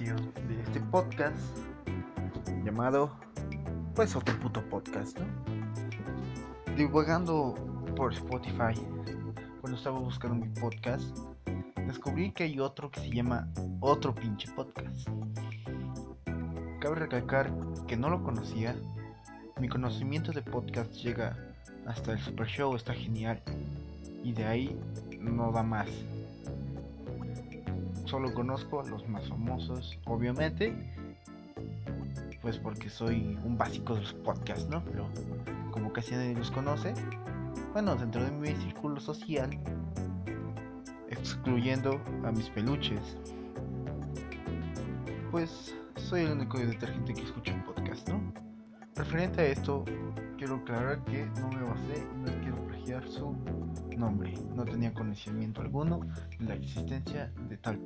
de este podcast llamado pues otro puto podcast, ¿no? Divagando por Spotify cuando estaba buscando mi podcast descubrí que hay otro que se llama otro pinche podcast. Cabe recalcar que no lo conocía. Mi conocimiento de podcast llega hasta el Super Show, está genial. Y de ahí no da más solo conozco a los más famosos, obviamente, pues porque soy un básico de los podcasts, ¿no? Pero como casi nadie los conoce, bueno, dentro de mi círculo social, excluyendo a mis peluches, pues soy el único detergente que escucha un podcast, ¿no? Referente a esto, quiero aclarar que no me basé y no quiero plagiar su nombre. No tenía conocimiento alguno de la existencia de tal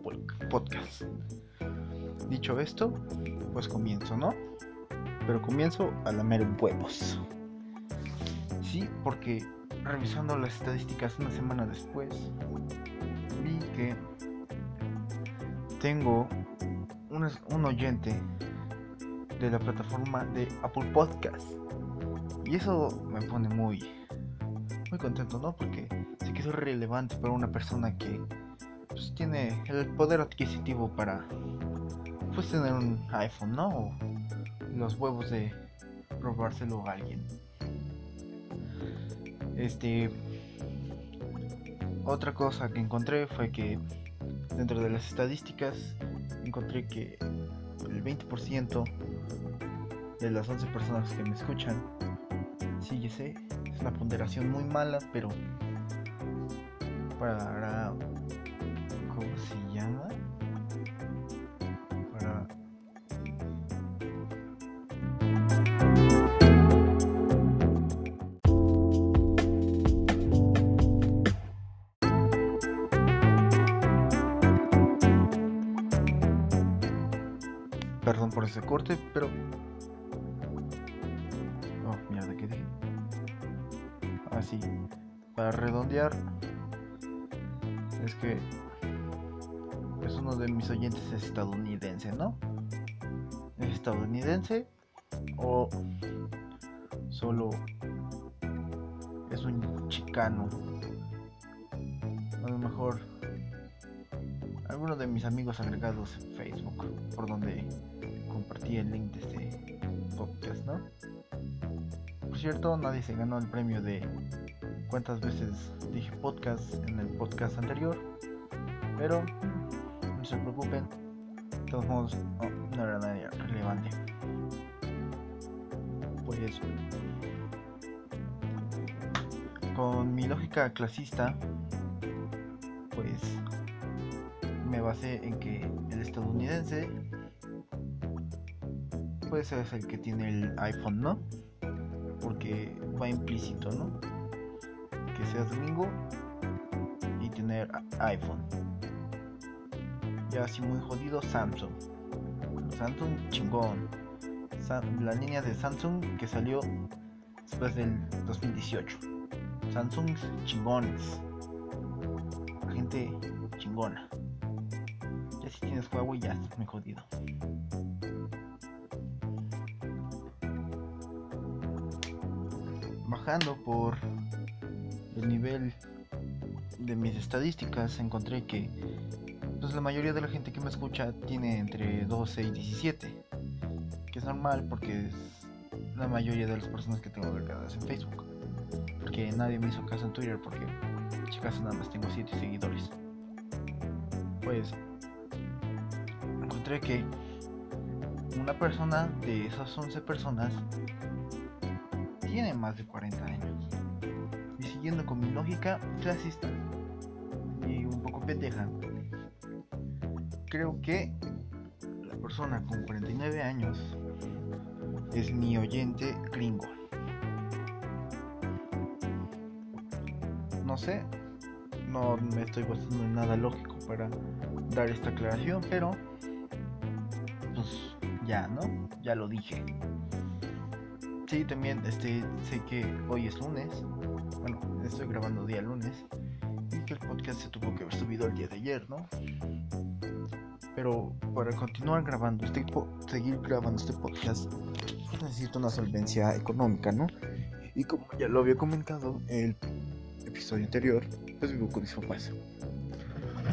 podcast. Dicho esto, pues comienzo, ¿no? Pero comienzo a lamer huevos. Sí, porque revisando las estadísticas una semana después, vi que tengo un, oyente de la plataforma de Apple Podcast. Y eso me pone muy, muy contento, ¿no? Porque que es relevante para una persona que pues, tiene el poder adquisitivo para pues tener un iPhone, ¿no? O los huevos de robárselo a alguien. Este otra cosa que encontré fue que dentro de las estadísticas encontré que el 20% de las 11 personas que me escuchan, sí, sé, es una ponderación muy mala, pero para... ¿Cómo se llama? Para... Perdón por ese corte, pero... de mis oyentes es estadounidense, ¿no? ¿Es estadounidense o solo es un chicano? A lo mejor alguno de mis amigos agregados en Facebook, por donde compartí el link de este podcast, ¿no? Por cierto, nadie se ganó el premio de cuántas veces dije podcast en el podcast anterior, pero no se preocupen, de todos modos no, era nadie relevante. Pues con mi lógica clasista, pues me basé en que el estadounidense pues es el que tiene el iPhone, ¿no? Porque va implícito, ¿no? Que seas domingo y tener iPhone. Ya así muy jodido Samsung. Samsung chingón. la línea de Samsung que salió después del 2018. Samsung chingones. Gente chingona. Ya si tienes Huawei ya estás muy jodido. Bajando por el nivel de mis estadísticas encontré que pues la mayoría de la gente que me escucha tiene entre 12 y 17 que es normal porque es la mayoría de las personas que tengo agregadas en Facebook porque nadie me hizo caso en Twitter porque chicas nada más tengo 7 seguidores pues encontré que una persona de esas 11 personas tiene más de 40 años. Y siguiendo con mi lógica clasista y un poco pendeja, creo que la persona con 49 años es mi oyente gringo. No sé, no me estoy basando en nada lógico para dar esta aclaración, pero pues ya, ¿no? Ya lo dije. Sí, también este, sé que hoy es lunes. Bueno, estoy grabando día lunes. Y que el podcast se tuvo que haber subido el día de ayer, ¿no? Pero para continuar grabando este seguir grabando este podcast necesito una solvencia económica, ¿no? Y como ya lo había comentado en el episodio anterior, pues vivo con mis papás.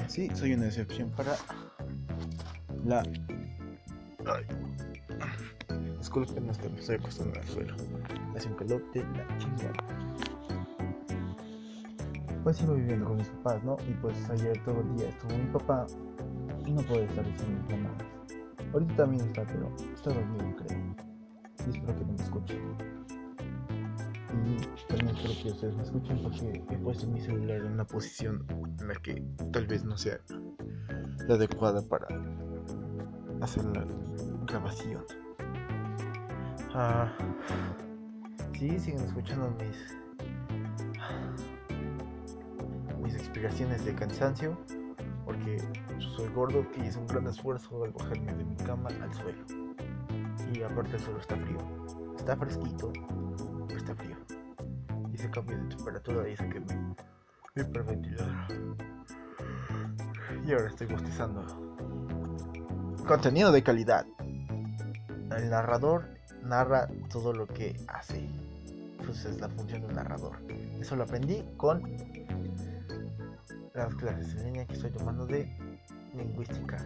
Sí, soy una excepción para la... Ay. Disculpen, me estoy acostando al suelo. Hace un calor de la chingada. Pues sigo viviendo con mis papás, ¿no? Y pues ayer todo el día estuvo mi papá y no puede estar diciendo llamadas. Ahorita también está, pero está dormido, creo. Y espero que no me escuchen. Y también espero que ustedes me escuchen porque he puesto mi celular en una posición en la que tal vez no sea la adecuada para hacer la grabación. Ah, sí, siguen escuchando mis mis explicaciones de cansancio porque soy gordo y es un gran esfuerzo al bajarme de mi cama al suelo. Y aparte el suelo está frío. Está fresquito, pero está frío. Y ese cambio de temperatura dice que me hiperventilador. Y ahora estoy bostezando. Contenido de calidad. El narrador narra todo lo que hace. Pues es la función del narrador. Eso lo aprendí con las clases en línea que estoy tomando de lingüística.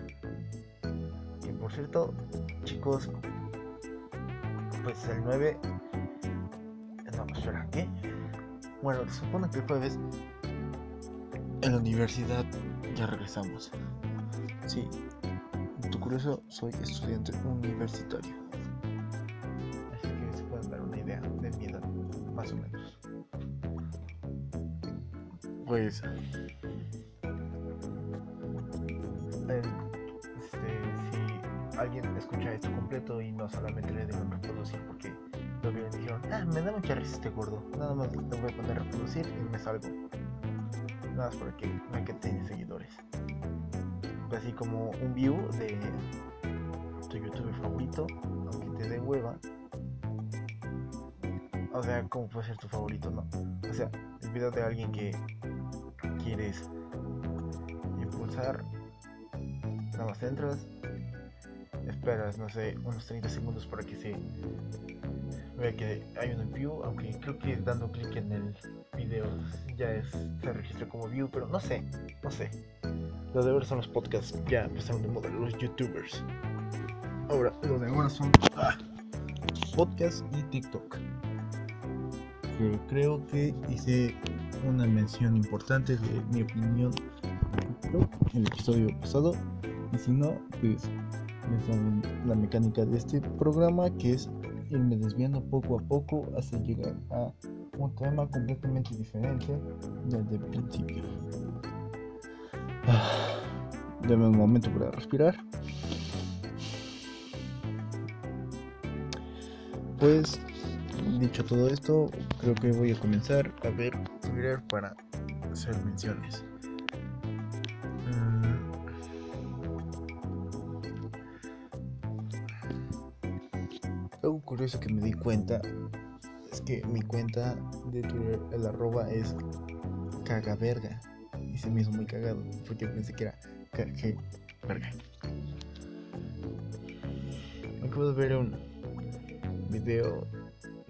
Y por cierto, chicos, pues el 9. No, espera, ¿qué? Bueno, se supone que el jueves en la universidad ya regresamos. Sí, tu curioso, soy estudiante universitario. Así que se pueden dar una idea de mi edad, más o menos. Pues voy a poner reproducir y me salgo. Nada más porque me que tiene seguidores. Así como un view de tu youtuber favorito, aunque te dé hueva. O sea, ¿cómo puede ser tu favorito, no? O sea, el video de alguien que quieres impulsar nada más entras, esperas, no sé, unos 30 segundos para que se vea que hay un view, aunque creo que dando clic en el video ya es, se registra como view, pero no sé, no sé. Lo de ahora son los podcasts, ya empezaron de moda, los youtubers. Ahora, lo de ahora son ah, podcasts y TikTok. Creo que hice una mención importante de mi opinión en el episodio pasado y si no, pues la mecánica de este programa que es irme desviando poco a poco hasta llegar a un tema completamente diferente desde el principio. Ah, dame un momento para respirar. Pues dicho todo esto, creo que voy a comenzar a ver para hacer menciones. Curioso que me di cuenta es que mi cuenta de Twitter, el arroba es cagaverga. Y se me hizo muy cagado porque pensé que era verga. Acabo de ver un video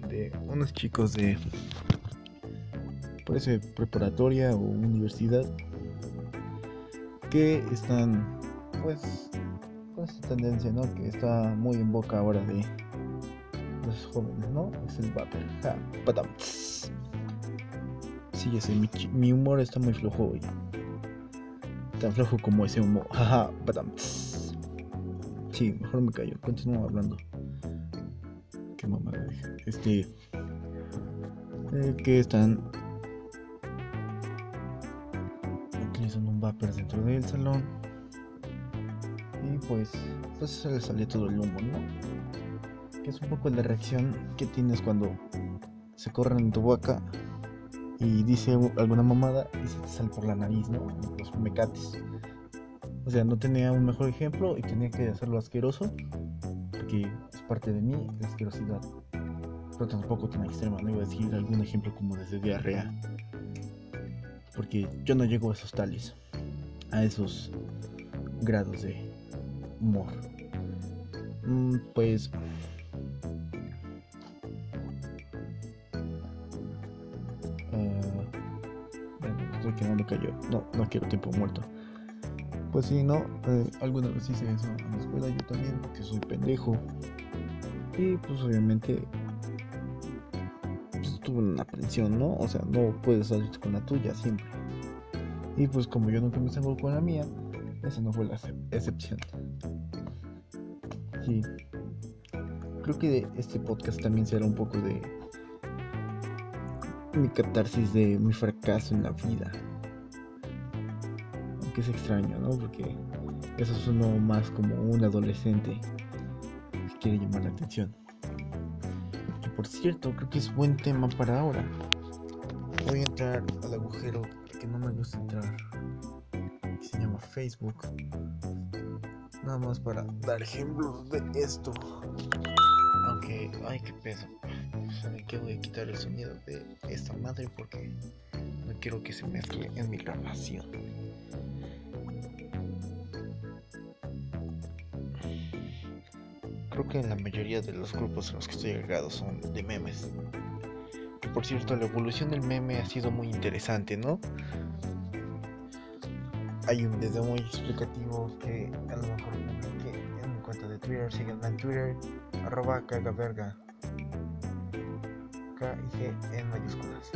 de unos chicos de parece preparatoria o universidad que están pues con esa tendencia no que está muy en boca ahora de los jóvenes, ¿no? Es el Vapor. Ja, Sí, ya sé, mi, humor está muy flojo hoy. Tan flojo como ese humor. Jaja, patam. Sí, mejor me callo. Continúo hablando. Qué mamada. Este. Eh, que están utilizando un vapor dentro del salón. Y pues, pues se le salió todo el humo, ¿no? Que es un poco la reacción que tienes cuando se corren en tu boca y dice alguna mamada y se te sale por la nariz, ¿no? Los mecates. O sea, no tenía un mejor ejemplo y tenía que hacerlo asqueroso, porque es parte de mí la asquerosidad. Pero tampoco tan extrema, no iba a decir algún ejemplo como desde diarrea. Porque yo no llego a esos tales, a esos grados de humor. Mm, pues que cayó. No, no quiero tiempo muerto. Pues sí, no, eh, alguna vez hice eso en la escuela yo también, porque soy pendejo. Y pues obviamente pues, tuve una aprensión, ¿no? O sea, no puedes salir con la tuya siempre. Y pues como yo nunca me salgo con la mía, esa no fue la excepción. Sí. Creo que este podcast también será un poco de mi catarsis de mi fracaso en la vida. Aunque es extraño, ¿no? Porque eso uno más como un adolescente que quiere llamar la atención. Por cierto, creo que es buen tema para ahora. Voy a entrar al agujero que no me gusta entrar, que se llama Facebook. Nada más para dar ejemplos de esto. Aunque, ay, qué peso saben que voy a quitar el sonido de esta madre porque no quiero que se mezcle en mi grabación. Creo que la mayoría de los grupos en los que estoy agregado son de memes. Por cierto, la evolución del meme ha sido muy interesante, ¿no? Hay un video muy explicativo que a lo mejor que en mi cuenta de Twitter, síganme en Twitter, arroba cagaverga. K y G en mayúsculas.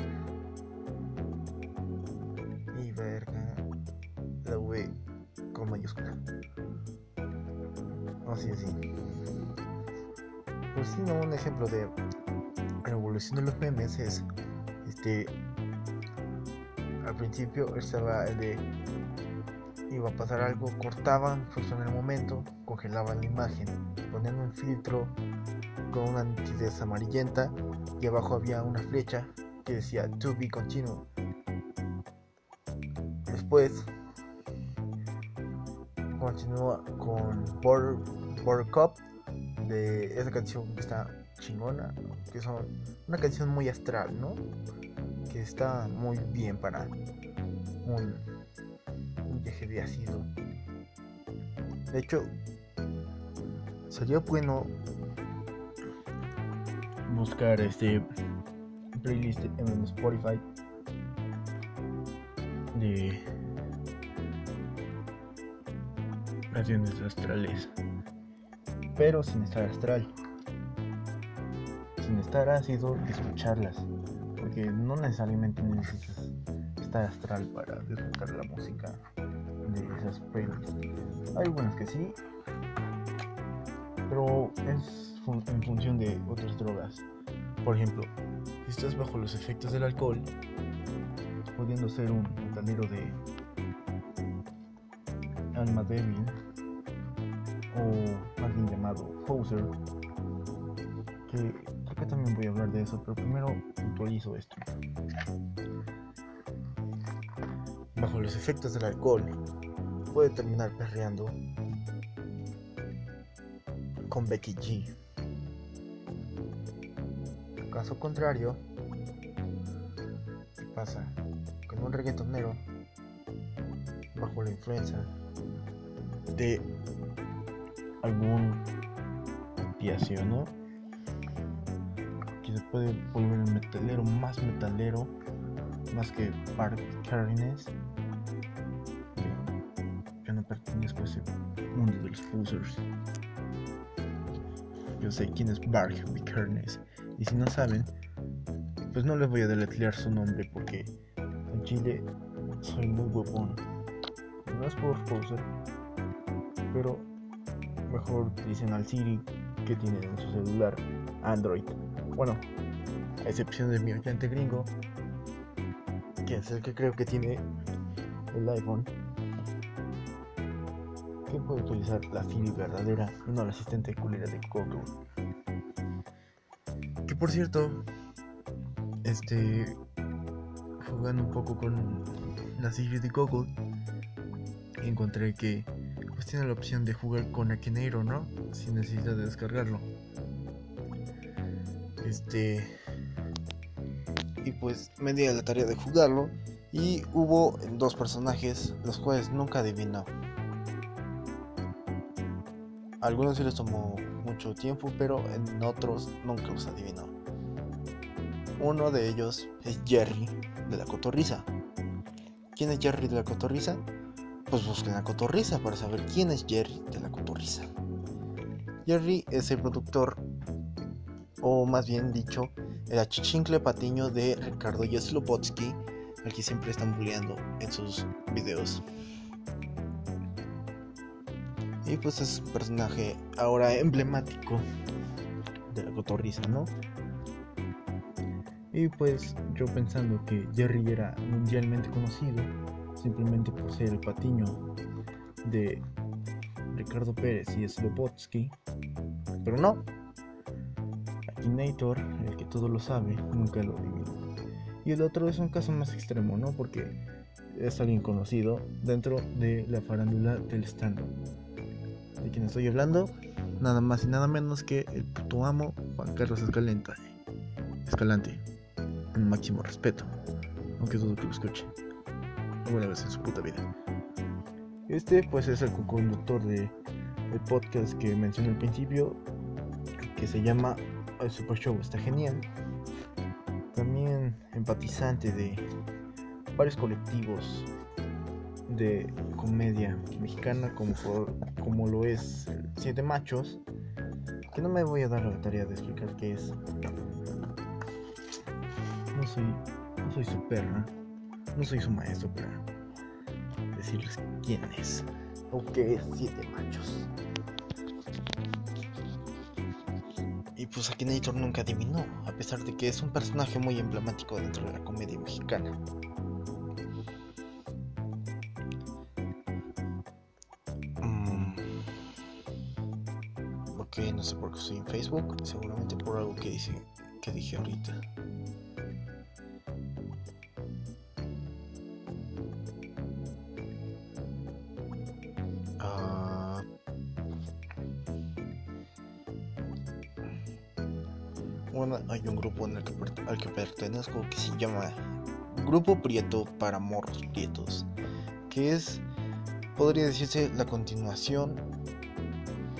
Y verga la V con mayúscula. Así, así. Pues sí, no, un ejemplo de la evolución de los memes es este al principio estaba el de iba a pasar algo, cortaban justo en el momento, congelaban la imagen, ponían un filtro con una nitidez amarillenta y abajo había una flecha que decía to be continued. Después continúa con Border, Cup de esa canción que está chingona, que son una canción muy astral, ¿no? Que está muy bien para un, un viaje de ácido. De hecho, sería bueno buscar este playlist en Spotify de canciones astrales, pero sin estar astral, sin estar ácido, escucharlas, porque no necesariamente necesitas estar astral para disfrutar la música de esas playlists. Hay algunas que sí, pero es en función de otras drogas. Por ejemplo, si estás bajo los efectos del alcohol, pudiendo ser un metalero de alma débil o alguien llamado Poser, que creo que también voy a hablar de eso, pero primero puntualizo esto. Bajo los efectos del alcohol, puede terminar perreando con Becky G. Caso contrario, ¿qué pasa? Con un reggaetonero bajo la influencia de algún opiáceo, ¿no? Que se puede volver el metalero más metalero, más que Park Carines. Yo no pertenezco a ese mundo de los posers. Yo sé quién es Bark Carnes y si no saben, pues no les voy a deletrear su nombre porque en Chile soy muy huevón. No es por poser, pero mejor utilicen al Siri que tienen en su celular Android. Bueno, a excepción de mi oyente gringo, que es el que creo que tiene el iPhone, que puede utilizar la Siri verdadera y no la asistente culera de Google por cierto, este, jugando un poco con la serie de Google, encontré que pues tiene la opción de jugar con Akinator, ¿no? Sin necesidad de descargarlo. Este, y pues me di a la tarea de jugarlo y hubo dos personajes los cuales nunca adivinó. Algunos sí les tomó mucho tiempo, pero en otros nunca los adivinó. Uno de ellos es Jerry de la Cotorriza. ¿Quién es Jerry de la Cotorriza? Pues busquen la Cotorriza para saber quién es Jerry de la Cotorriza. Jerry es el productor, o más bien dicho, el achichincle patiño de Ricardo Jeslobotsky, al que siempre están bulleando en sus videos. Y pues es un personaje ahora emblemático de la cotorriza, ¿no? Y pues yo pensando que Jerry era mundialmente conocido simplemente por ser el patiño de Ricardo Pérez y Slobotsky, pero no. Akinator, el que todo lo sabe, nunca lo adivinó. Y el otro es un caso más extremo, ¿no? Porque es alguien conocido dentro de la farándula del stand ¿De quién estoy hablando? Nada más y nada menos que el puto amo Juan Carlos Escalante. Escalante. En máximo respeto. Aunque dudo que lo escuche. Alguna vez en su puta vida. Este pues es el co-conductor de el podcast que mencioné al principio. Que se llama El Super Show. Está genial. También empatizante de varios colectivos de comedia mexicana como, como lo es Siete Machos, que no me voy a dar la tarea de explicar qué es. No soy, no soy su perra, no soy su maestro para decirles quién es o qué es Siete Machos. Y pues Akinator nunca adivinó, a pesar de que es un personaje muy emblemático dentro de la comedia mexicana. No sé por qué estoy en Facebook, seguramente por algo que dice que dije ahorita. Ah. bueno, hay un grupo al que pertenezco que se llama Grupo Prieto para Morros Prietos, que es, podría decirse, la continuación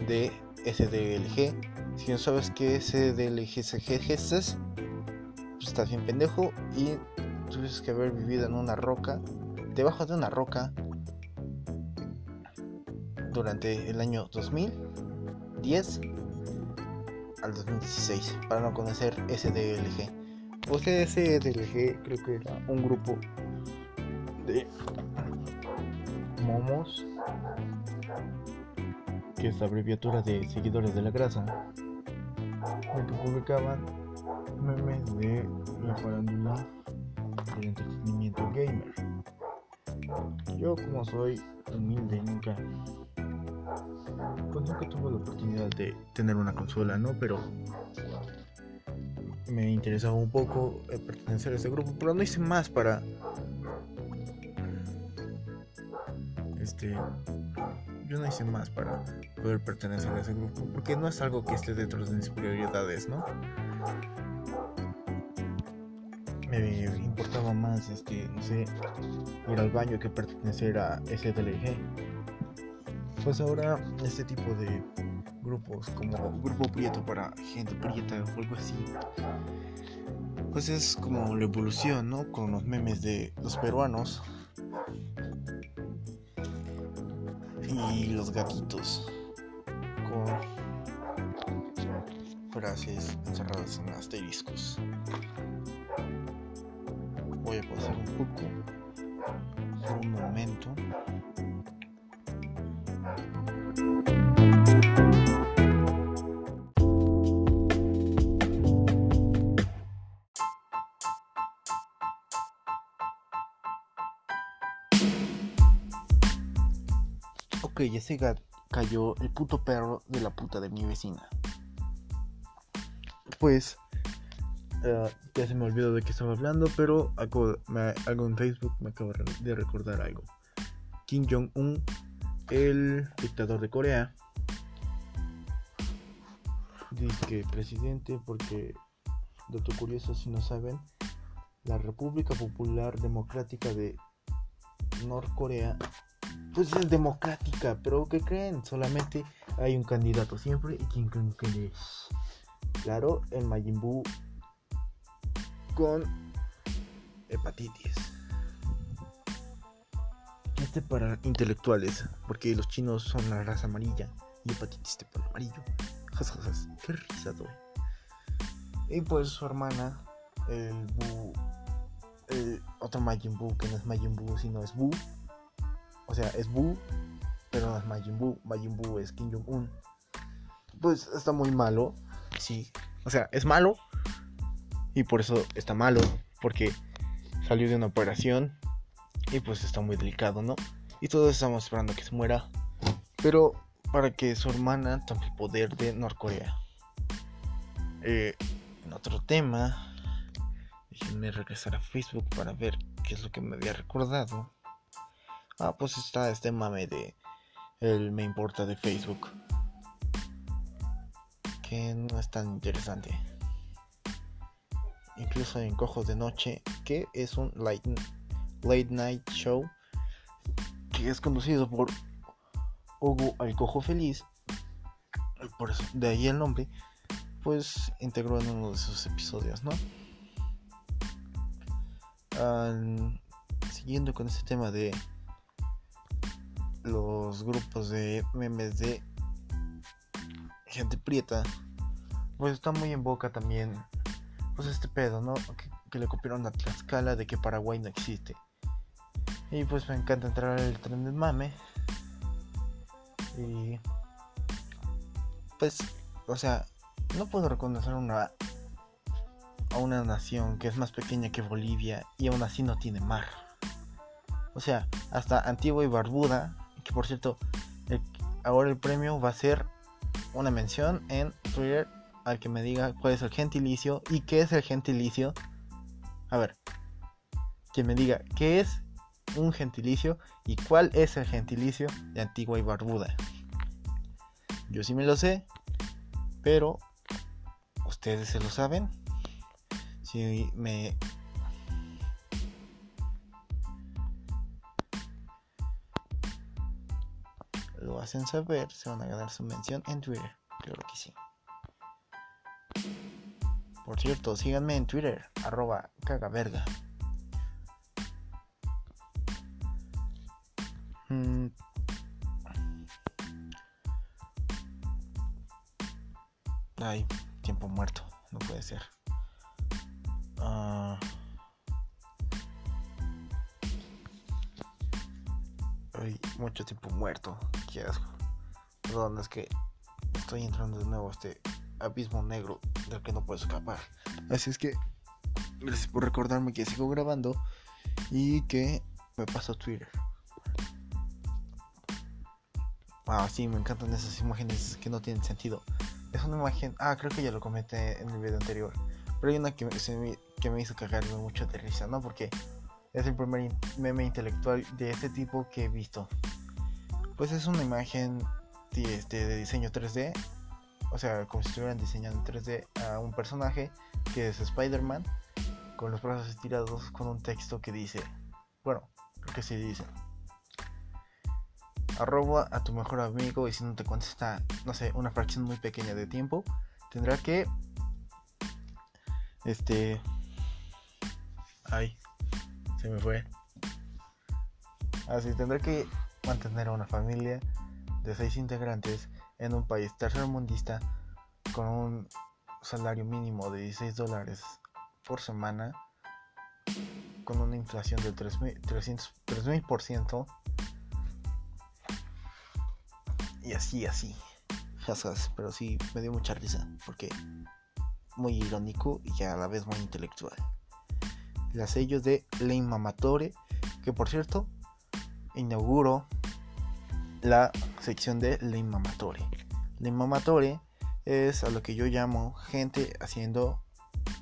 de SDLG. Si no sabes qué es SDLG es, pues estás bien pendejo y tuviste que haber vivido en una roca, debajo de una roca, durante el año 2010 al 2016 para no conocer SDLG. O sea, SDLG creo que era un grupo de momos que es la abreviatura de seguidores de la grasa, en que publicaban memes de la farándula del entretenimiento gamer. Yo como soy humilde nunca pues nunca tuve la oportunidad de tener una consola, ¿no? Pero me interesaba un poco pertenecer a ese grupo, pero no hice más para este yo no hice más para poder pertenecer a ese grupo, porque no es algo que esté dentro de mis prioridades, ¿no? Me importaba más, este, no sé, ir al baño que pertenecer a SDLG. Pues ahora este tipo de grupos como Grupo Prieto para gente prieta o algo así, pues es como la evolución, ¿no? Con los memes de los peruanos y los gatitos con frases encerradas en asteriscos. Voy a pasar un poco un momento. Ok, ya se cayó el puto perro de la puta de mi vecina. Pues, uh, ya se me olvidó de qué estaba hablando, pero algo, algo en Facebook me acaba de recordar algo. Kim Jong-un, el dictador de Corea, dice que presidente porque, dato curioso si no saben, la República Popular Democrática de Norcorea pues es democrática, pero ¿qué creen? Solamente hay un candidato siempre y quién creen que es. Claro, el Majin Buu con hepatitis. Este para intelectuales, porque los chinos son la raza amarilla y hepatitis te pone amarillo. Jas, qué risa. Y pues su hermana, el Buu, el otro Majin Buu, que no es Majin sino es Buu. O sea, es Buu, pero no es Majin Buu. Majin Buu es Kim Jong-un. Pues está muy malo, sí. O sea, es malo. Y por eso está malo, porque salió de una operación y pues está muy delicado, ¿no? Y todos estamos esperando que se muera. Pero para que su hermana tome el poder de Norcorea. Eh, en otro tema, déjenme regresar a Facebook para ver qué es lo que me había recordado. Ah, pues está este mame de el me importa de Facebook. Que no es tan interesante. Incluso en Cojo de Noche, que es un late, late night show que es conducido por Hugo el Cojo Feliz. Por eso, de ahí el nombre. Pues integró en uno de sus episodios, ¿no? siguiendo con este tema de los grupos de memes de gente prieta, pues está muy en boca también, pues este pedo, ¿no? Que, le copiaron a Tlaxcala de que Paraguay no existe. Y pues me encanta entrar el tren del mame. Y pues, o sea, no puedo reconocer una a una nación que es más pequeña que Bolivia y aún así no tiene mar. O sea, hasta Antigua y Barbuda, que por cierto, ahora el premio va a ser una mención en Twitter al que me diga cuál es el gentilicio y qué es el gentilicio. A ver, que me diga qué es un gentilicio y cuál es el gentilicio de Antigua y Barbuda. Yo sí me lo sé, pero ustedes se lo saben. Si me hacen saber, se van a ganar su mención en Twitter. Claro que sí. Por cierto, síganme en Twitter, arroba cagaverga. Mm. Ay, tiempo muerto, no puede ser. Ah. Ay, mucho tiempo muerto, qué asco. Perdón, es que estoy entrando de nuevo a este abismo negro del que no puedo escapar. Así es que, gracias por recordarme que sigo grabando y que me paso Twitter. Ah, sí, me encantan esas imágenes que no tienen sentido. Es una imagen. Ah, creo que ya lo comenté en el video anterior. Pero hay una que me, que me hizo cagarme mucho de risa, ¿no? Porque es el primer meme intelectual de este tipo que he visto. Pues es una imagen este, de diseño 3D. O sea, como si estuvieran diseñando en 3D a un personaje que es Spider-Man. Con los brazos estirados con un texto que dice. Bueno, creo que sí dice arroba a tu mejor amigo y si no te contesta, no sé, una fracción muy pequeña de tiempo, tendrá que... Este... Ay, se me fue. Así, tendrá que mantener a una familia de seis integrantes en un país tercermundista con un salario mínimo de 16 dólares por semana, con una inflación del 3000%, y así, así. pero sí me dio mucha risa porque muy irónico y a la vez muy intelectual. Las sellos de Lane Mamatore, que por cierto inauguro la sección de Lane Mamatore. Lane Mamatore es a lo que yo llamo gente haciendo,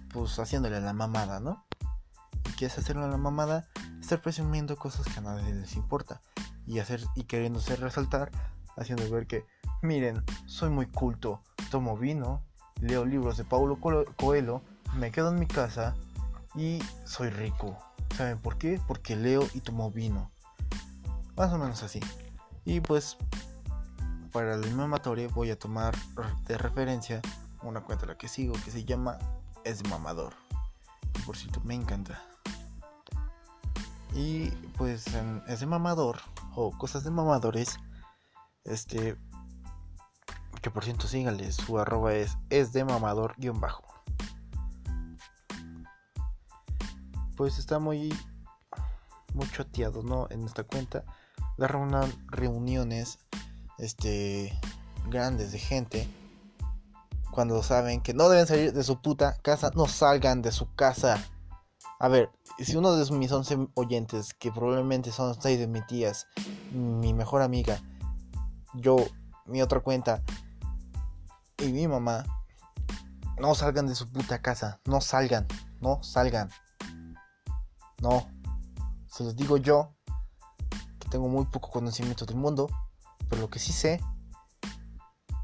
pues haciéndole la mamada, ¿no? ¿Y qué es hacerle la mamada? Estar presumiendo cosas que a nadie les importa y hacer y queriéndose resaltar haciendo ver que, miren, soy muy culto, tomo vino, leo libros de Paulo Coelho, me quedo en mi casa y soy rico. ¿Saben por qué? Porque leo y tomo vino. Más o menos así. Y pues para el mamatorio voy a tomar de referencia una cuenta a la que sigo que se llama Es Mamador. por cierto, me encanta. Y pues en Es Mamador o Cosas de Mamadores, este, que por cierto síganle, su arroba es es de mamador guion bajo. Pues está muy, muy choteado, ¿no? En esta cuenta. Dar unas reuniones este, grandes de gente cuando saben que no deben salir de su puta casa, no salgan de su casa. A ver, si uno de mis 11 oyentes, que probablemente son 6 de mis tías, mi mejor amiga, yo, mi otra cuenta y mi mamá, no salgan de su puta casa, no salgan, no salgan. No, se los digo yo, que tengo muy poco conocimiento del mundo, pero lo que sí sé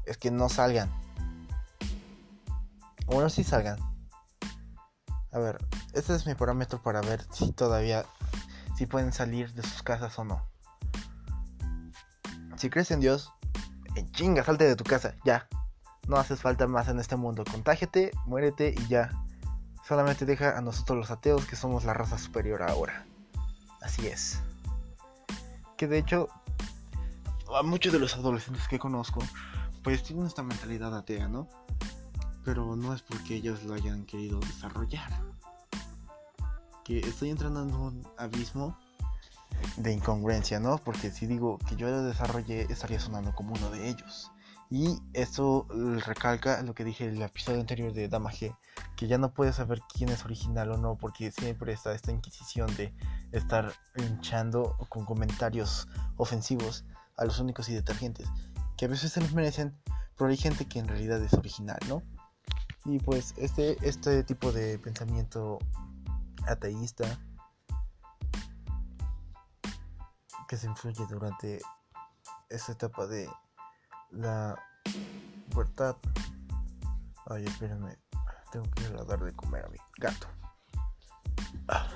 es que no salgan. Bueno, sí salgan. A ver, este es mi parámetro para ver si todavía, si pueden salir de sus casas o no. Si crees en Dios, en chinga, salte de tu casa, ya. No haces falta más en este mundo. Contágete, muérete y ya. Solamente deja a nosotros los ateos que somos la raza superior ahora. Así es. Que de hecho a muchos de los adolescentes que conozco, pues tienen esta mentalidad atea, ¿no? Pero no es porque ellos lo hayan querido desarrollar. Que estoy entrando en un abismo de incongruencia, ¿no? Porque si digo que yo lo desarrollé, estaría sonando como uno de ellos. Y esto recalca lo que dije en el episodio anterior de Dama G, que ya no puedes saber quién es original o no, porque siempre está esta inquisición de estar hinchando con comentarios ofensivos a los únicos y detergentes, que a veces se los merecen, pero hay gente que en realidad es original, ¿no? Y pues este, este tipo de pensamiento ateísta que se influye durante esa etapa de la pubertad. Ay, espérenme, tengo que ir a dar de comer a mi gato. Ah.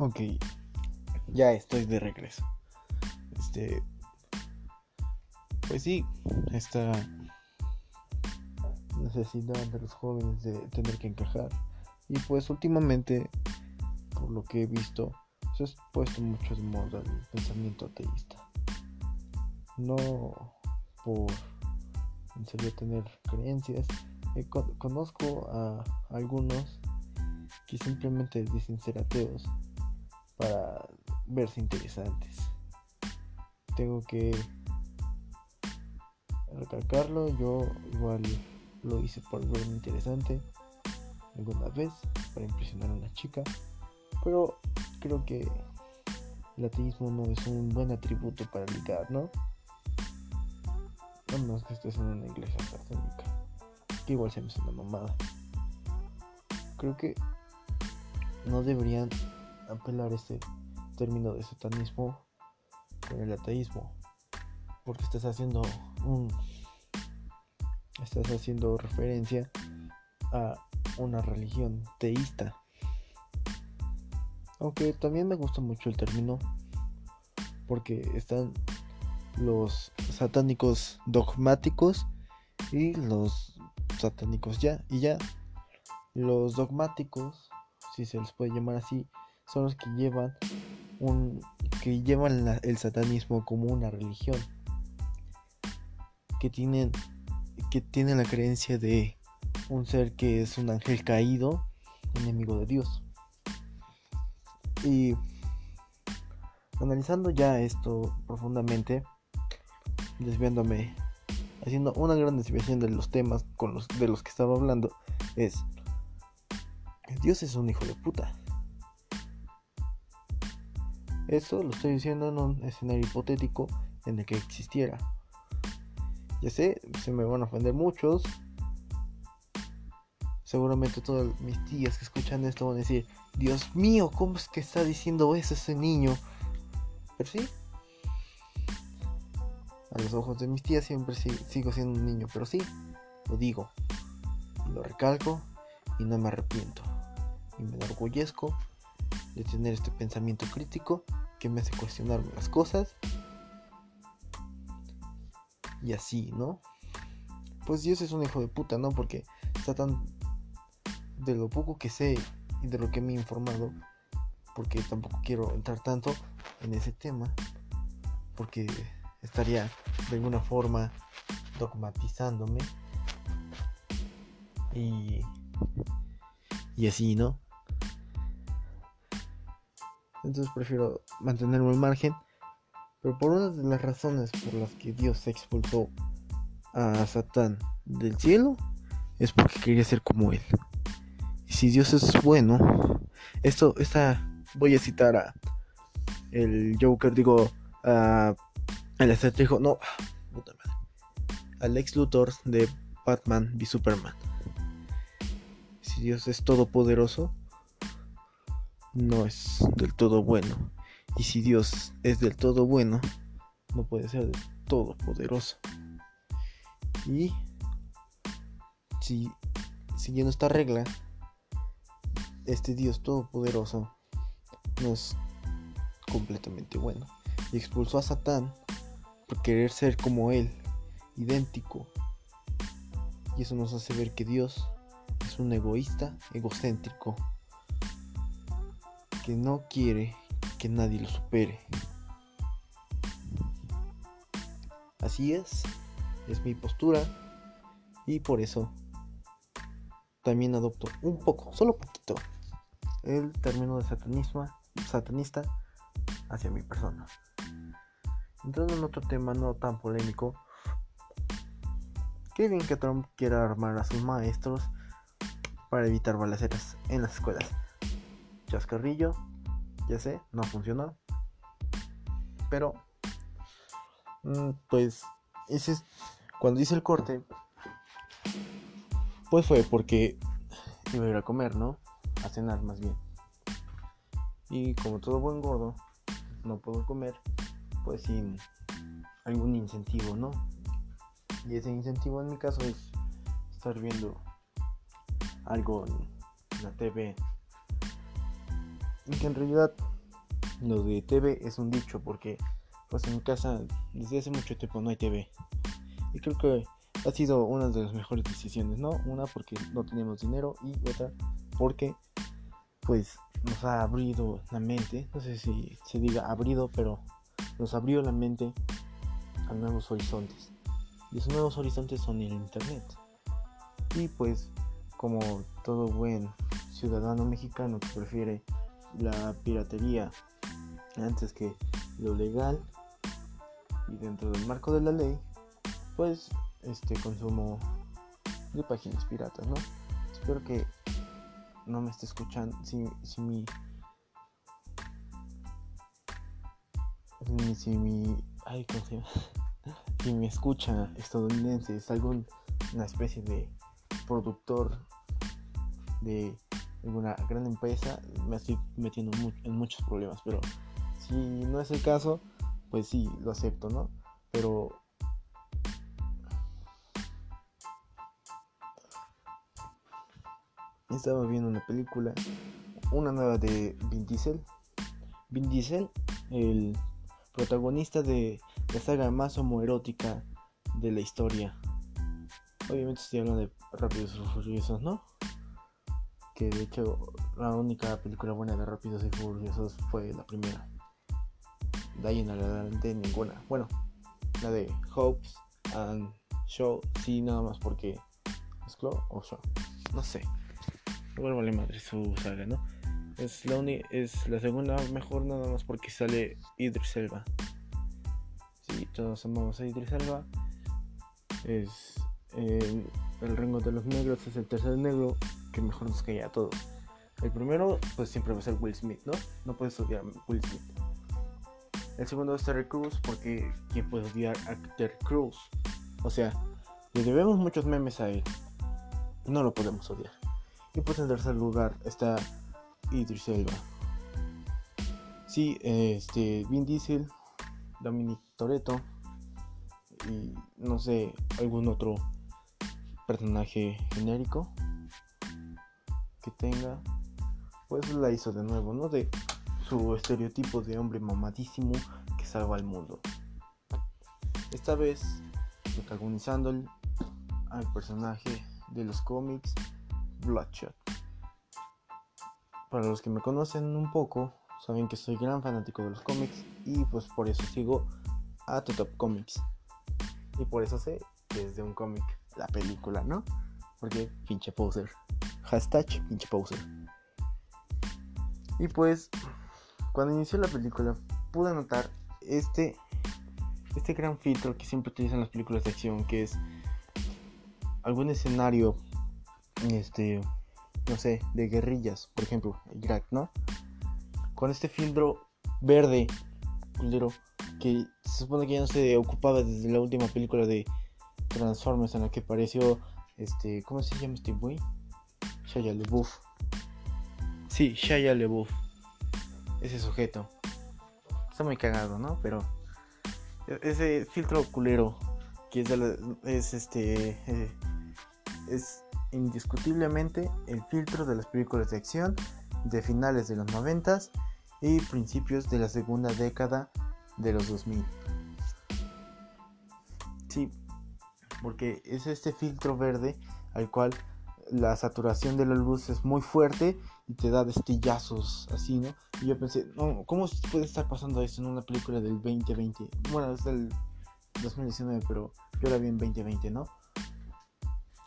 Ok, ya estoy de regreso. Este. Pues sí, esta necesidad de los jóvenes de tener que encajar. Y pues últimamente, por lo que he visto, se ha puesto mucho de moda el pensamiento ateísta. No por en serio tener creencias. conozco a algunos que simplemente dicen ser ateos para verse interesantes. Tengo que recalcarlo, yo igual lo hice por verme interesante alguna vez, para impresionar a una chica, pero creo que el ateísmo no es un buen atributo para ligar, ¿no? No menos que estés en una iglesia católica, que igual se me hace una mamada. Creo que no deberían apelar este término de satanismo con el ateísmo porque estás haciendo un estás haciendo referencia a una religión teísta. Aunque también me gusta mucho el término porque están los satánicos dogmáticos y los satánicos ya y ya. Los dogmáticos si se les puede llamar así son los que llevan un que llevan el satanismo como una religión que tienen que tienen la creencia de un ser que es un ángel caído enemigo de Dios y analizando ya esto profundamente desviándome haciendo una gran desviación de los temas con los de los que estaba hablando es Dios es un hijo de puta eso lo estoy diciendo en un escenario hipotético en el que existiera. Ya sé, se me van a ofender muchos. Seguramente todas mis tías que escuchan esto van a decir, Dios mío, ¿cómo es que está diciendo eso ese niño? Pero sí, A los ojos de mis tías siempre sigo siendo un niño, pero sí, lo digo, lo recalco y no me arrepiento. Y me enorgullezco de tener este pensamiento crítico que me hace cuestionarme las cosas. Y así, ¿no? Pues Dios es un hijo de puta, ¿no? Porque está tan... De lo poco que sé y de lo que me he informado, porque tampoco quiero entrar tanto en ese tema, porque estaría de alguna forma dogmatizándome y, y así, ¿no? Entonces prefiero mantenerme al margen. Pero por una de las razones por las que Dios expulsó a Satán del cielo es porque quería ser como él. Y si Dios es bueno, esto, esta, voy a citar a el Joker, digo, a el estratejo, no, puta madre, al ex Luthor de Batman v Superman. Si Dios es todopoderoso, no es del todo bueno. Y si Dios es del todo bueno, no puede ser del todo poderoso. Y si siguiendo esta regla, este Dios todopoderoso no es completamente bueno. Y expulsó a Satán por querer ser como Él, idéntico. Y eso nos hace ver que Dios es un egoísta, egocéntrico que no quiere que nadie lo supere. Así es, es mi postura y por eso también adopto un poco, solo poquito, el término de satanismo, satanista hacia mi persona. Entrando en otro tema no tan polémico, qué bien que Trump quiera armar a sus maestros para evitar balaceras en las escuelas chascarrillo, ya sé, no funcionó. Pero, mm, pues, cuando hice el corte, pues fue porque iba a ir a comer, ¿no? A cenar más bien. Y como todo buen gordo, no puedo comer, pues sin algún incentivo, ¿no? Y ese incentivo en mi caso es estar viendo algo en la TV y que en realidad lo de TV es un dicho porque pues en mi casa desde hace mucho tiempo no hay TV. Y creo que ha sido una de las mejores decisiones, ¿no? Una porque no tenemos dinero y otra porque pues nos ha abrido la mente, no sé si se diga abrido, pero nos abrió la mente a nuevos horizontes. Y esos nuevos horizontes son el internet. Y pues como todo buen ciudadano mexicano que prefiere la piratería antes que lo legal y dentro del marco de la ley pues este consumo de páginas piratas no espero que no me esté escuchando si, si mi si, mi ay ¿cómo se llama? si me escucha estadounidense es algún una especie de productor de una gran empresa, me estoy metiendo en muchos problemas. Pero si no es el caso, pues sí, lo acepto, ¿no? Pero estaba viendo una película, una nueva de Vin Diesel. Vin Diesel, el protagonista de la saga más homoerótica de la historia. Obviamente estoy hablando de Rápidos y Furiosos, ¿no? Que de hecho la única película buena de Rápidos y Furiosos fue la primera. De ahí en adelante ninguna. Bueno, la de Hopes and Show, sí, nada más porque mezcló o show. No sé. Igual vale madre su saga, ¿no? Es la, es la segunda mejor nada más porque sale Idris Elba. Sí, todos amamos a Idris Elba. Es el, el Ringo de los Negros, es el tercer negro mejor nos caía a todos. El primero, pues siempre va a ser Will Smith, ¿no? No puedes odiar a Will Smith. El segundo es Terry Crews, porque ¿quién puede odiar a Terry Crews? O sea, le debemos muchos memes a él. No lo podemos odiar. Y pues en tercer lugar está Idris Elba. Sí, este, Vin Diesel, Dominic Toretto, y no sé, algún otro personaje genérico tenga, pues la hizo de nuevo, ¿no? De su estereotipo de hombre mamadísimo que salva al mundo. Esta vez protagonizando al personaje de los cómics Bloodshot. Para los que me conocen un poco, saben que soy gran fanático de los cómics y pues por eso sigo a Top Comics. Y por eso sé que es de un cómic la película, ¿no? Porque pinche poser. Hashtag pinche poser. Y pues, cuando inició la película, pude notar este, este gran filtro que siempre utilizan las películas de acción, que es algún escenario, este, no sé, de guerrillas, por ejemplo, Irak, ¿no? Con este filtro verde, culero, que se supone que ya no se ocupaba desde la última película de Transformers en la que apareció, este, ¿cómo se llama este güey? Shia LeBouf. Sí, Shia LeBouf. Ese sujeto. Está muy cagado, ¿no? Pero ese filtro culero que es, es este eh, es indiscutiblemente el filtro de las películas de acción de finales de los 90 y principios de la segunda década de los 2000. Sí, porque es este filtro verde al cual la saturación de la luz es muy fuerte y te da destillazos así, ¿no? Y yo pensé, no, ¿cómo puede estar pasando esto en una película del 2020? Bueno, es del 2019, pero yo la vi en 2020, ¿no?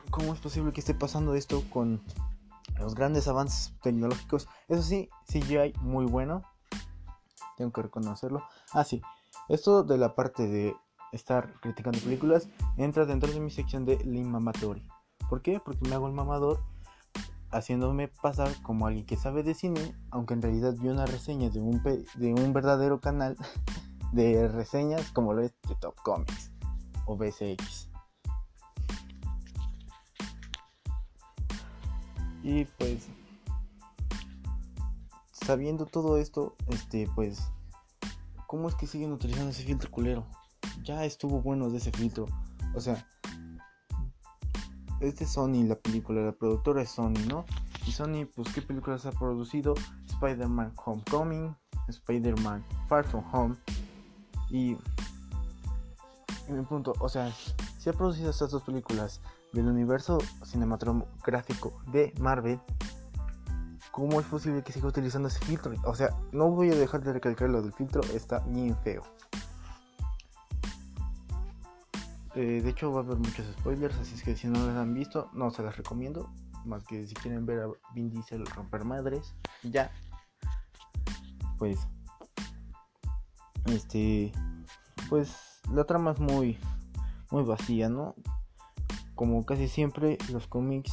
¿Cómo es posible que esté pasando esto con los grandes avances tecnológicos? Eso sí, CGI muy bueno, tengo que reconocerlo. Ah, sí, esto de la parte de estar criticando películas entra dentro de mi sección de Limamatori. ¿Por qué? Porque me hago el mamador haciéndome pasar como alguien que sabe de cine, aunque en realidad vi una reseña de un, de un verdadero canal de reseñas como lo es de Top Comics o BCX. Y pues sabiendo todo esto, este pues ¿cómo es que siguen utilizando ese filtro culero? Ya estuvo bueno de ese filtro. O sea, es de Sony la película, la productora es Sony, ¿no? Y Sony, pues, ¿qué películas ha producido? Spider-Man Homecoming, Spider-Man Far From Home. Y, en mi punto, o sea, si ha producido estas dos películas del universo cinematográfico de Marvel, ¿cómo es posible que siga utilizando ese filtro? O sea, no voy a dejar de recalcar lo del filtro, está bien feo. Eh, de hecho va a haber muchos spoilers, así es que si no las han visto, no se las recomiendo. Más que si quieren ver a Vin Diesel romper madres, ya. Pues, este, pues la trama es muy, muy vacía, ¿no? Como casi siempre los cómics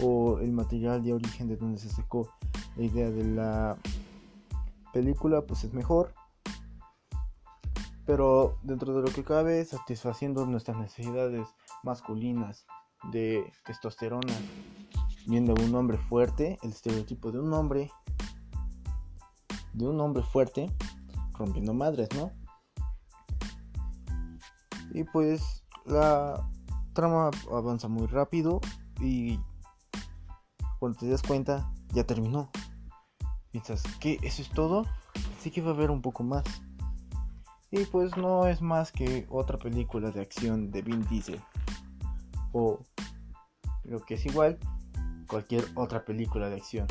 o el material de origen de donde se sacó la idea de la película, pues es mejor pero dentro de lo que cabe satisfaciendo nuestras necesidades masculinas de testosterona, viendo un hombre fuerte, el estereotipo de un hombre, de un hombre fuerte, rompiendo madres, ¿no? Y pues la trama avanza muy rápido y cuando te das cuenta ya terminó. Piensas, ¿qué? ¿Eso es todo? Sí que va a haber un poco más. Y pues no es más que otra película de acción de Vin Diesel. O lo que es igual, cualquier otra película de acción.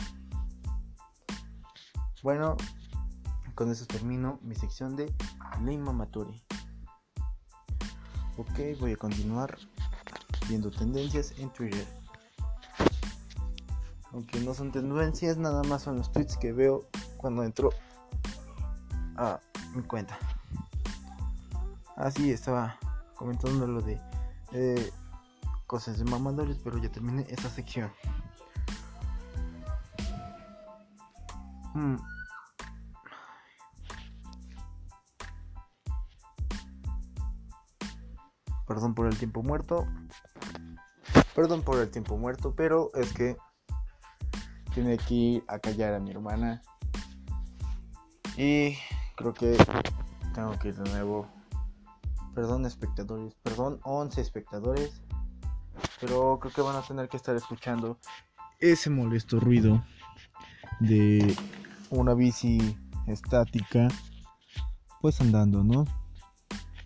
Bueno, con eso termino mi sección de Lima Maturi. Ok, voy a continuar viendo tendencias en Twitter. Aunque no son tendencias, nada más son los tweets que veo cuando entro a mi cuenta. Así estaba comentando lo de eh, cosas de mamadores, pero ya terminé esa sección. Hmm. Perdón por el tiempo muerto. Perdón por el tiempo muerto, pero es que tiene que ir a callar a mi hermana. Y creo que tengo que ir de nuevo perdón espectadores, perdón 11 espectadores, pero creo que van a tener que estar escuchando ese molesto ruido de una bici estática, pues andando, ¿no?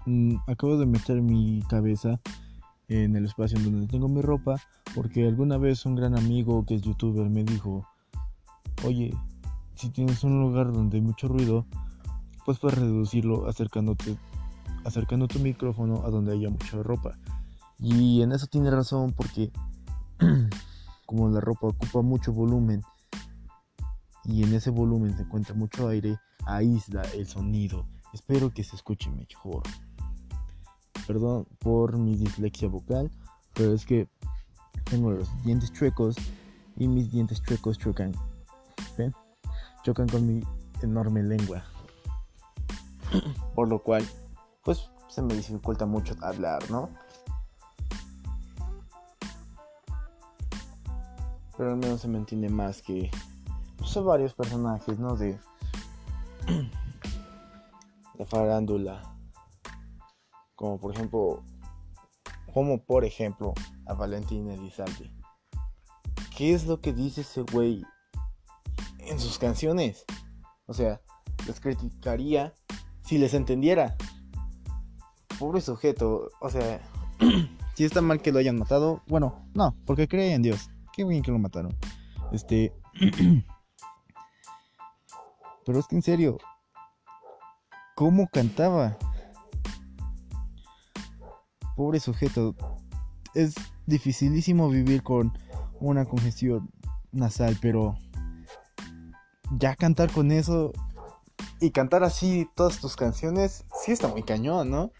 Mm, acabo de meter mi cabeza en el espacio en donde tengo mi ropa porque alguna vez un gran amigo que es youtuber me dijo, oye, si tienes un lugar donde hay mucho ruido, pues puedes reducirlo acercándote, acercando tu micrófono a donde haya mucha ropa. Y en eso tiene razón porque como la ropa ocupa mucho volumen y en ese volumen se encuentra mucho aire, aísla el sonido. Espero que se escuche mejor. Perdón por mi dislexia vocal, pero es que tengo los dientes chuecos y mis dientes chuecos chocan. ¿Ven? Chocan con mi enorme lengua. Por lo cual, pues se me dificulta mucho hablar, ¿no? Pero al menos se me entiende más que pues, son varios personajes, ¿no? De la farándula. Como por ejemplo, como por ejemplo a Valentín Elizalde. ¿Qué es lo que dice ese güey en sus canciones? O sea, les criticaría si les entendiera. Pobre sujeto, o sea, si está mal que lo hayan matado, bueno, no, porque cree en Dios. Qué bien que lo mataron. Este. Pero es que en serio, ¿cómo cantaba? Pobre sujeto. Es dificilísimo vivir con una congestión nasal, pero ya cantar con eso y cantar así todas tus canciones, sí está muy cañón, ¿no?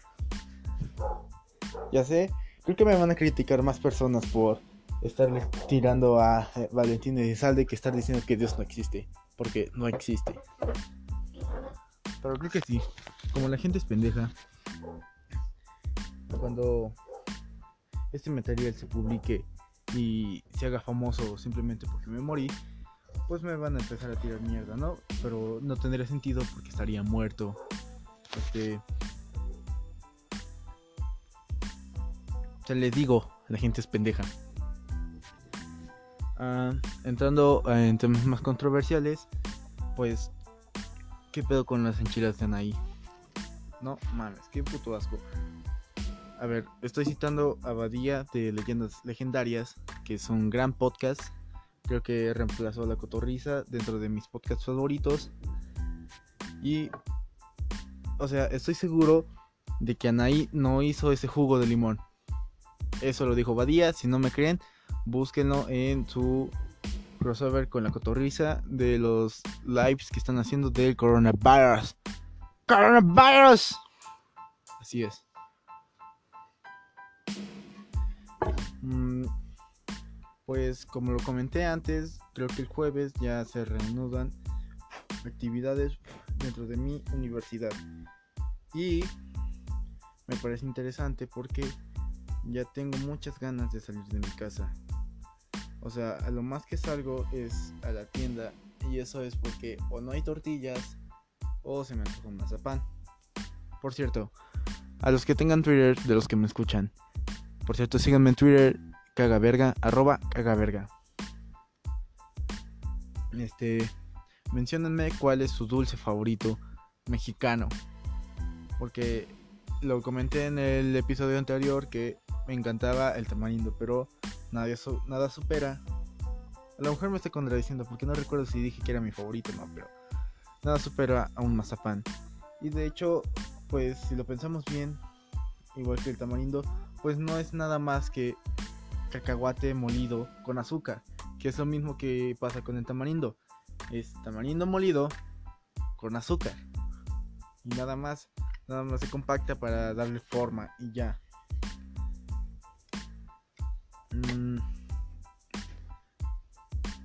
Ya sé, creo que me van a criticar más personas por estarle tirando a eh, Valentín Elizalde que estar diciendo que Dios no existe, porque no existe. Pero creo que sí, como la gente es pendeja, cuando este material se publique y se haga famoso simplemente porque me morí, pues me van a empezar a tirar mierda, ¿no? Pero no tendría sentido porque estaría muerto. Este. Se les digo, la gente es pendeja. Ah, entrando en temas más controversiales, pues, ¿qué pedo con las enchiladas de Anaí? No mames, qué puto asco. A ver, estoy citando a Badía de Leyendas Legendarias, que es un gran podcast. Creo que reemplazó a la cotorriza dentro de mis podcasts favoritos. Y, o sea, estoy seguro de que Anaí no hizo ese jugo de limón. Eso lo dijo Badía. Si no me creen, búsquenlo en su crossover con la cotorriza de los lives que están haciendo del coronavirus. ¡Coronavirus! Así es. Mm, pues como lo comenté antes, creo que el jueves ya se reanudan actividades dentro de mi universidad. Y me parece interesante porque ya tengo muchas ganas de salir de mi casa. O sea, a lo más que salgo es a la tienda y eso es porque o no hay tortillas o se me antoja un mazapán. Por cierto, a los que tengan Twitter, de los que me escuchan, por cierto, síganme en Twitter, cagaverga, arroba cagaverga. Este, menciónenme cuál es su dulce favorito mexicano. Porque lo comenté en el episodio anterior que me encantaba el tamarindo, pero nadie nada supera. A lo mejor me estoy contradiciendo porque no recuerdo si dije que era mi favorito, no, pero nada supera a un mazapán. Y de hecho, pues si lo pensamos bien, igual que el tamarindo, pues no es nada más que cacahuate molido con azúcar, que es lo mismo que pasa con el tamarindo. Es tamarindo molido con azúcar. Y nada más, nada más se compacta para darle forma y ya. Mm.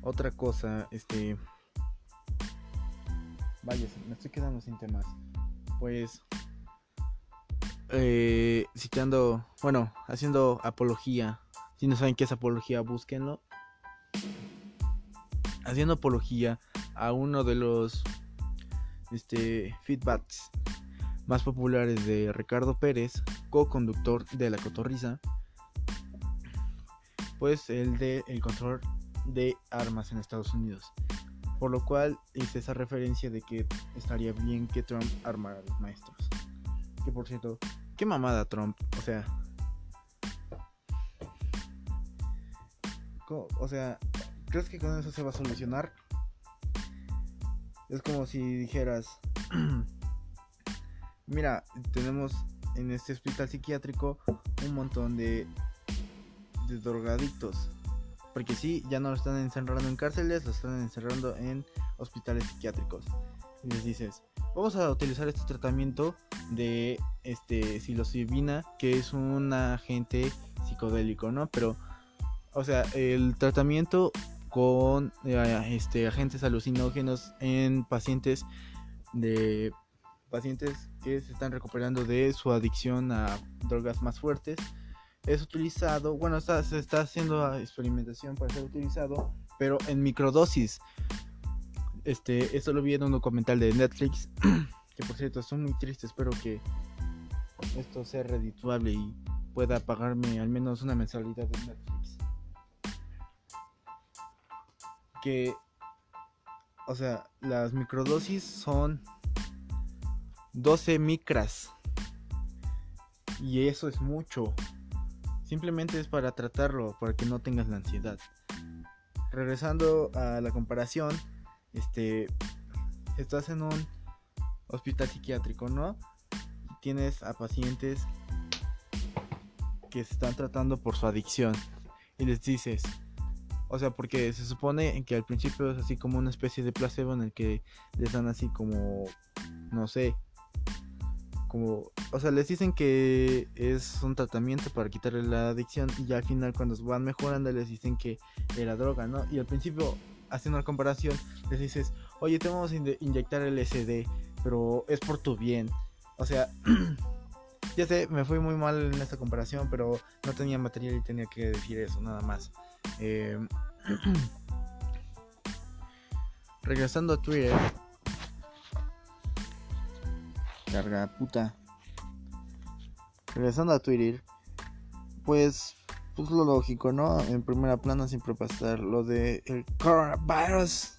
Otra cosa, este... Vaya, me estoy quedando sin temas. Pues... Eh, citando, bueno, haciendo apología. Si no saben qué es apología, búsquenlo. Haciendo apología a uno de los este, feedbacks más populares de Ricardo Pérez, co-conductor de La Cotorriza, pues el de el control de armas en Estados Unidos. Por lo cual hice esa referencia de que estaría bien que Trump armara a los maestros. Que por cierto, qué mamada Trump, o sea, o sea, ¿crees que con eso se va a solucionar? Es como si dijeras, mira, tenemos en este hospital psiquiátrico un montón de, de drogadictos. Porque sí, ya no lo están encerrando en cárceles, lo están encerrando en hospitales psiquiátricos. Y les dices, vamos a utilizar este tratamiento de este psilocibina, que es un agente psicodélico, ¿no? Pero, o sea, el tratamiento con eh, este, agentes alucinógenos en pacientes de pacientes que se están recuperando de su adicción a drogas más fuertes. Es utilizado bueno se está haciendo experimentación para ser utilizado pero en microdosis. Este esto lo vi en un documental de Netflix que por cierto estoy muy triste espero que esto sea redituable y pueda pagarme al menos una mensualidad de Netflix. Que, o sea, las microdosis son 12 micras. Y eso es mucho. Simplemente es para tratarlo, para que no tengas la ansiedad. Regresando a la comparación, este, estás en un hospital psiquiátrico, ¿no? tienes a pacientes que se están tratando por su adicción y les dices, o sea, porque se supone que al principio es así como una especie de placebo en el que les dan así como, no sé, como, o sea, les dicen que es un tratamiento para quitarle la adicción y ya al final cuando van mejorando les dicen que era droga, ¿no? Y al principio, haciendo una comparación, les dices, oye, te vamos a inyectar el SD, pero es por tu bien. O sea, ya sé, me fui muy mal en esta comparación, pero no tenía material y tenía que decir eso, nada más. Eh, regresando a Twitter. Carga puta. Regresando a Twitter. Pues, pues lo lógico, ¿no? En primera plana siempre va lo de el coronavirus.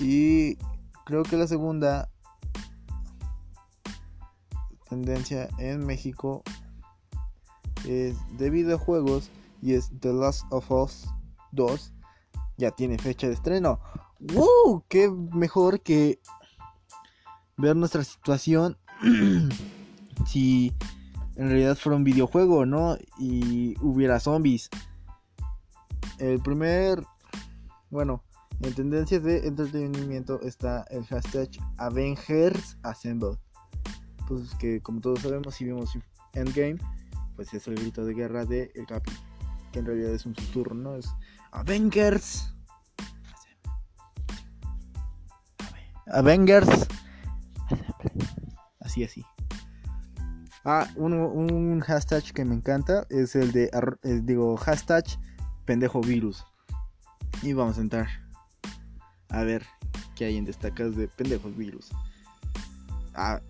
Y creo que la segunda tendencia en México es de videojuegos y es The Last of Us 2 ya tiene fecha de estreno. ¡Wow! ¡Qué mejor que ver nuestra situación si en realidad fuera un videojuego, ¿no? Y hubiera zombies. El primer, bueno, en tendencias de entretenimiento está el hashtag Avengers Assemble. Pues que como todos sabemos, si vemos Endgame, pues es el grito de guerra de el Capi en realidad es un susurro, ¿no? Es Avengers. Avengers. Así, así. Ah, un, hashtag que me encanta es el de, digo, hashtag pendejo virus. Y vamos a entrar a ver qué hay en destacadas de pendejos virus. Ah,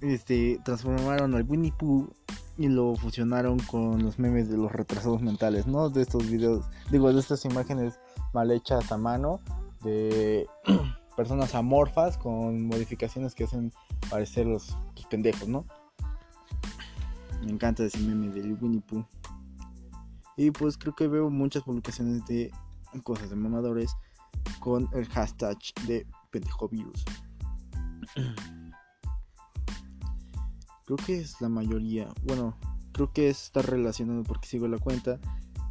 este, transformaron al Winnie Pooh y lo fusionaron con los memes de los retrasados mentales, ¿no? De estos videos, digo, de estas imágenes mal hechas a mano de personas amorfas con modificaciones que hacen parecer los, pendejos, ¿no? Me encanta ese meme del Winnie Pooh. Y pues creo que veo muchas publicaciones de cosas de mamadores con el hashtag de pendejovirus. Creo que es la mayoría. Bueno, creo que está relacionado porque sigo la cuenta.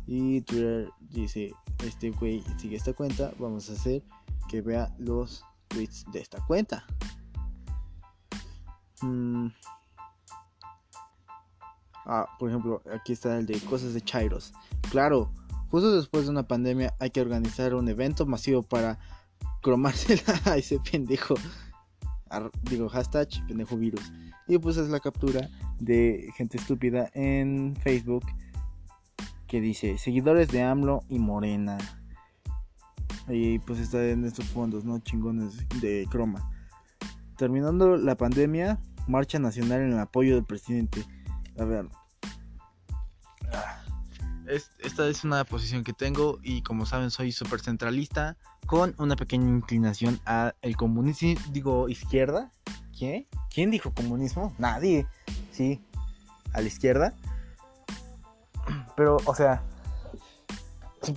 Y Twitter dice, este güey sigue esta cuenta. Vamos a hacer que vea los tweets de esta cuenta. Mm. Ah, por ejemplo, aquí está el de cosas de Chairos. Claro, justo después de una pandemia hay que organizar un evento masivo para cromársela a ese pendejo. Digo, hashtag pendejo virus. Y pues es la captura de gente estúpida en Facebook que dice seguidores de AMLO y Morena. Y pues está en estos fondos, ¿no? Chingones de croma. Terminando la pandemia, marcha nacional en el apoyo del presidente. A ver. Ah, esta es una posición que tengo y como saben soy súper centralista con una pequeña inclinación al comunismo, digo izquierda. ¿Qué? ¿Quién dijo comunismo? Nadie. Sí, a la izquierda. Pero, o sea, su,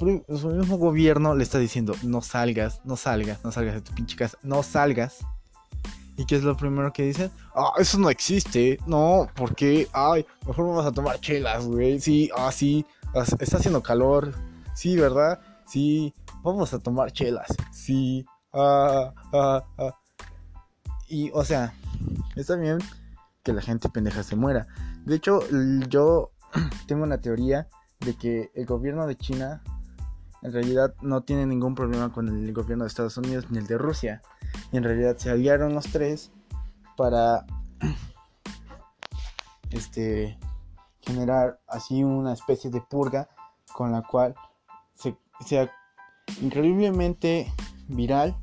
mismo gobierno le está diciendo, no salgas, no salgas, no salgas de tu pinche casa, no salgas. ¿Y qué es lo primero que dicen? Ah, eso no existe. No, porque, ay, mejor vamos a tomar chelas, güey. Sí, ah, sí, está haciendo calor. Sí, ¿verdad? Sí, vamos a tomar chelas. Sí, ah, ah, ah. Y, o sea, está bien que la gente pendeja se muera. De hecho, yo tengo una teoría de que el gobierno de China en realidad no tiene ningún problema con el gobierno de Estados Unidos ni el de Rusia. Y en realidad se aliaron los tres para este generar así una especie de purga con la cual se, sea increíblemente viral,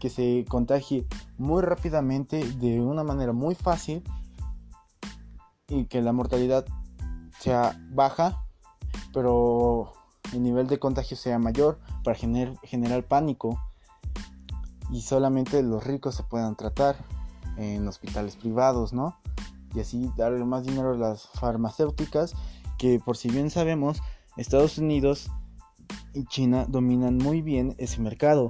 que se contagie muy rápidamente de una manera muy fácil y que la mortalidad sea baja, pero el nivel de contagio sea mayor para generar pánico y solamente los ricos se puedan tratar en hospitales privados, ¿no? Y así darle más dinero a las farmacéuticas que por si bien sabemos, Estados Unidos y China dominan muy bien ese mercado.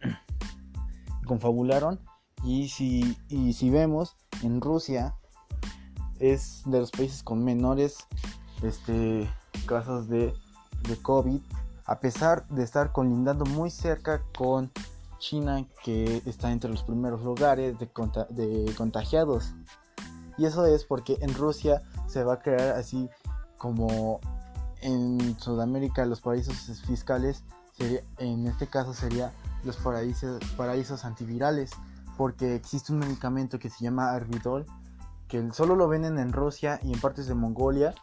Confabularon y si, y si vemos en Rusia es de los países con menores este, casos de de COVID, a pesar de estar colindando muy cerca con China, que está entre los primeros lugares de, de contagiados. Y eso es porque en Rusia se va a crear así como en Sudamérica los paraísos fiscales, en este caso sería los paraísos, paraísos antivirales, porque existe un medicamento que se llama Arbidol, que solo lo venden en Rusia y en partes de Mongolia,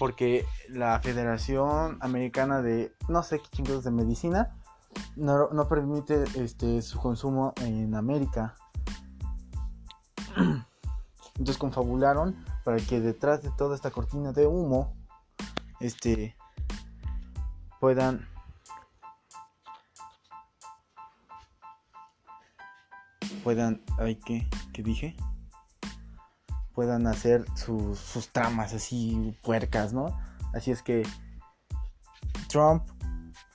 porque la Federación Americana de no sé qué chingados de medicina no, permite este, su consumo en América. Entonces confabularon para que detrás de toda esta cortina de humo este puedan puedan ay que qué dije puedan hacer sus, tramas así puercas, ¿no? Así es que Trump,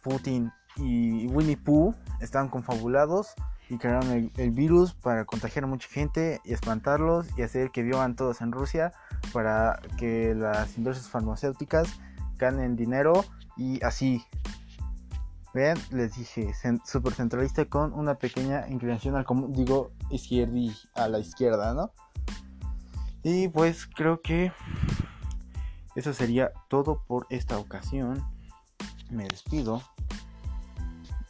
Putin y Winnie Pooh estaban confabulados y crearon el, virus para contagiar a mucha gente y espantarlos y hacer que vivan todos en Rusia para que las industrias farmacéuticas ganen dinero y así. Vean, les dije, super centralista con una pequeña inclinación al digo izquierda y a la izquierda, ¿no? Y pues creo que eso sería todo por esta ocasión. Me despido.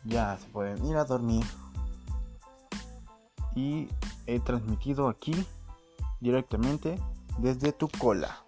Ya se pueden ir a dormir. Y he transmitido aquí directamente desde tu cola.